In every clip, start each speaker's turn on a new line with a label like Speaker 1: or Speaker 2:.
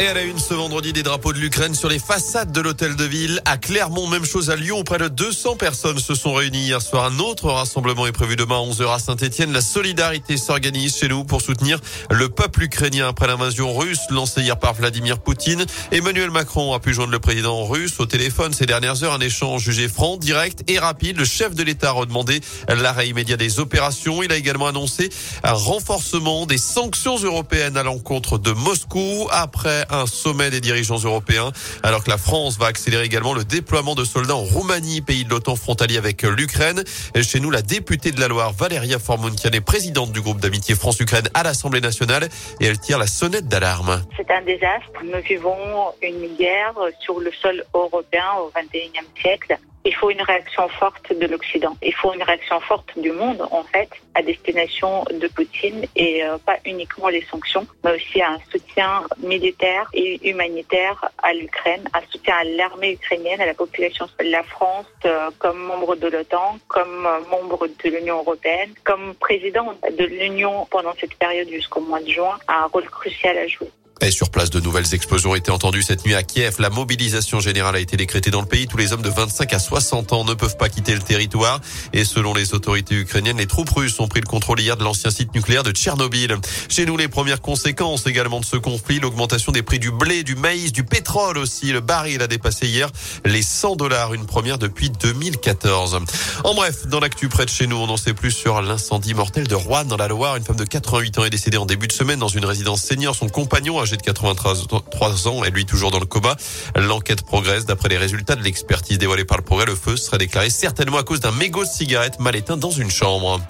Speaker 1: Et à la une ce vendredi des drapeaux de l'Ukraine sur les façades de l'hôtel de ville. À Clermont, même chose à Lyon, près de 200 personnes se sont réunies hier soir. Un autre rassemblement est prévu demain à 11h à Saint-Etienne. La solidarité s'organise chez nous pour soutenir le peuple ukrainien après l'invasion russe lancée hier par Vladimir Poutine. Emmanuel Macron a pu joindre le président russe au téléphone ces dernières heures. Un échange jugé franc, direct et rapide. Le chef de l'État a redemandé l'arrêt immédiat des opérations. Il a également annoncé un renforcement des sanctions européennes à l'encontre de Moscou après un sommet des dirigeants européens, alors que la France va accélérer également le déploiement de soldats en Roumanie, pays de l'OTAN frontalier avec l'Ukraine. Chez nous, la députée de la Loire, Valéria Formunkian, est présidente du groupe d'amitié France-Ukraine à l'Assemblée nationale et elle tire la sonnette d'alarme.
Speaker 2: C'est un désastre. Nous vivons une guerre sur le sol européen au XXIe siècle. Il faut une réaction forte de l'Occident. Il faut une réaction forte du monde, en fait, à destination de Poutine et euh, pas uniquement les sanctions, mais aussi un soutien militaire et humanitaire à l'Ukraine, un soutien à l'armée ukrainienne, à la population. La France, euh, comme membre de l'OTAN, comme euh, membre de l'Union européenne, comme président de l'Union pendant cette période jusqu'au mois de juin, a un rôle crucial à jouer.
Speaker 1: Et sur place, de nouvelles explosions ont été entendues cette nuit à Kiev. La mobilisation générale a été décrétée dans le pays. Tous les hommes de 25 à 60 ans ne peuvent pas quitter le territoire. Et selon les autorités ukrainiennes, les troupes russes ont pris le contrôle hier de l'ancien site nucléaire de Tchernobyl. Chez nous, les premières conséquences également de ce conflit, l'augmentation des prix du blé, du maïs, du pétrole aussi. Le baril a dépassé hier les 100 dollars, une première depuis 2014. En bref, dans l'actu près de chez nous, on en sait plus sur l'incendie mortel de Rouen dans la Loire. Une femme de 88 ans est décédée en début de semaine dans une résidence senior. Son compagnon de 83 ans et lui toujours dans le coma. L'enquête progresse. D'après les résultats de l'expertise dévoilée par le progrès, le feu serait déclaré certainement à cause d'un mégot de cigarette mal éteint dans une chambre.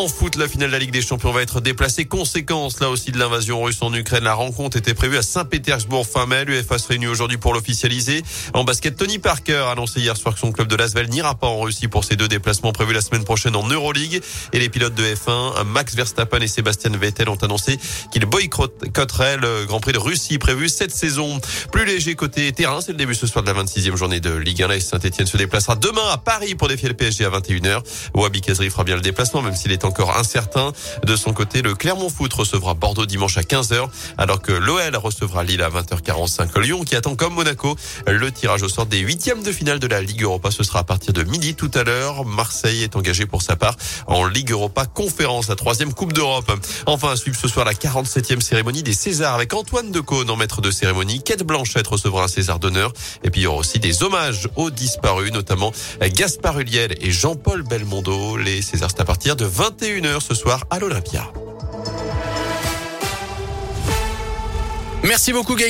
Speaker 1: En foot, la finale de la Ligue des Champions va être déplacée. Conséquence, là aussi, de l'invasion russe en Ukraine. La rencontre était prévue à Saint-Pétersbourg fin mai. L'UFA se réunit aujourd'hui pour l'officialiser. En basket, Tony Parker a annoncé hier soir que son club de Lasvel n'ira pas en Russie pour ses deux déplacements prévus la semaine prochaine en Euroleague. Et les pilotes de F1, Max Verstappen et Sébastien Vettel ont annoncé qu'ils boycotteraient le Grand Prix de Russie prévu cette saison. Plus léger côté terrain, c'est le début ce soir de la 26e journée de Ligue 1. Saint-Etienne se déplacera demain à Paris pour défier le PSG à 21h. Wabi Kazri fera bien le déplacement, même s'il est encore incertain. De son côté, le Clermont Foot recevra Bordeaux dimanche à 15h, alors que l'OL recevra Lille à 20h45. Lyon qui attend comme Monaco le tirage au sort des huitièmes de finale de la Ligue Europa. Ce sera à partir de midi tout à l'heure. Marseille est engagé pour sa part en Ligue Europa Conférence, la troisième Coupe d'Europe. Enfin, à suivre ce soir la 47e cérémonie des Césars avec Antoine Decaune en maître de cérémonie. Kate Blanchette recevra un César d'honneur. Et puis il y aura aussi des hommages aux disparus, notamment Gaspard Huliel et Jean-Paul Belmondo. Les Césars, c'est à partir de 21h ce soir à l'Olympia.
Speaker 3: Merci beaucoup Gaëtan.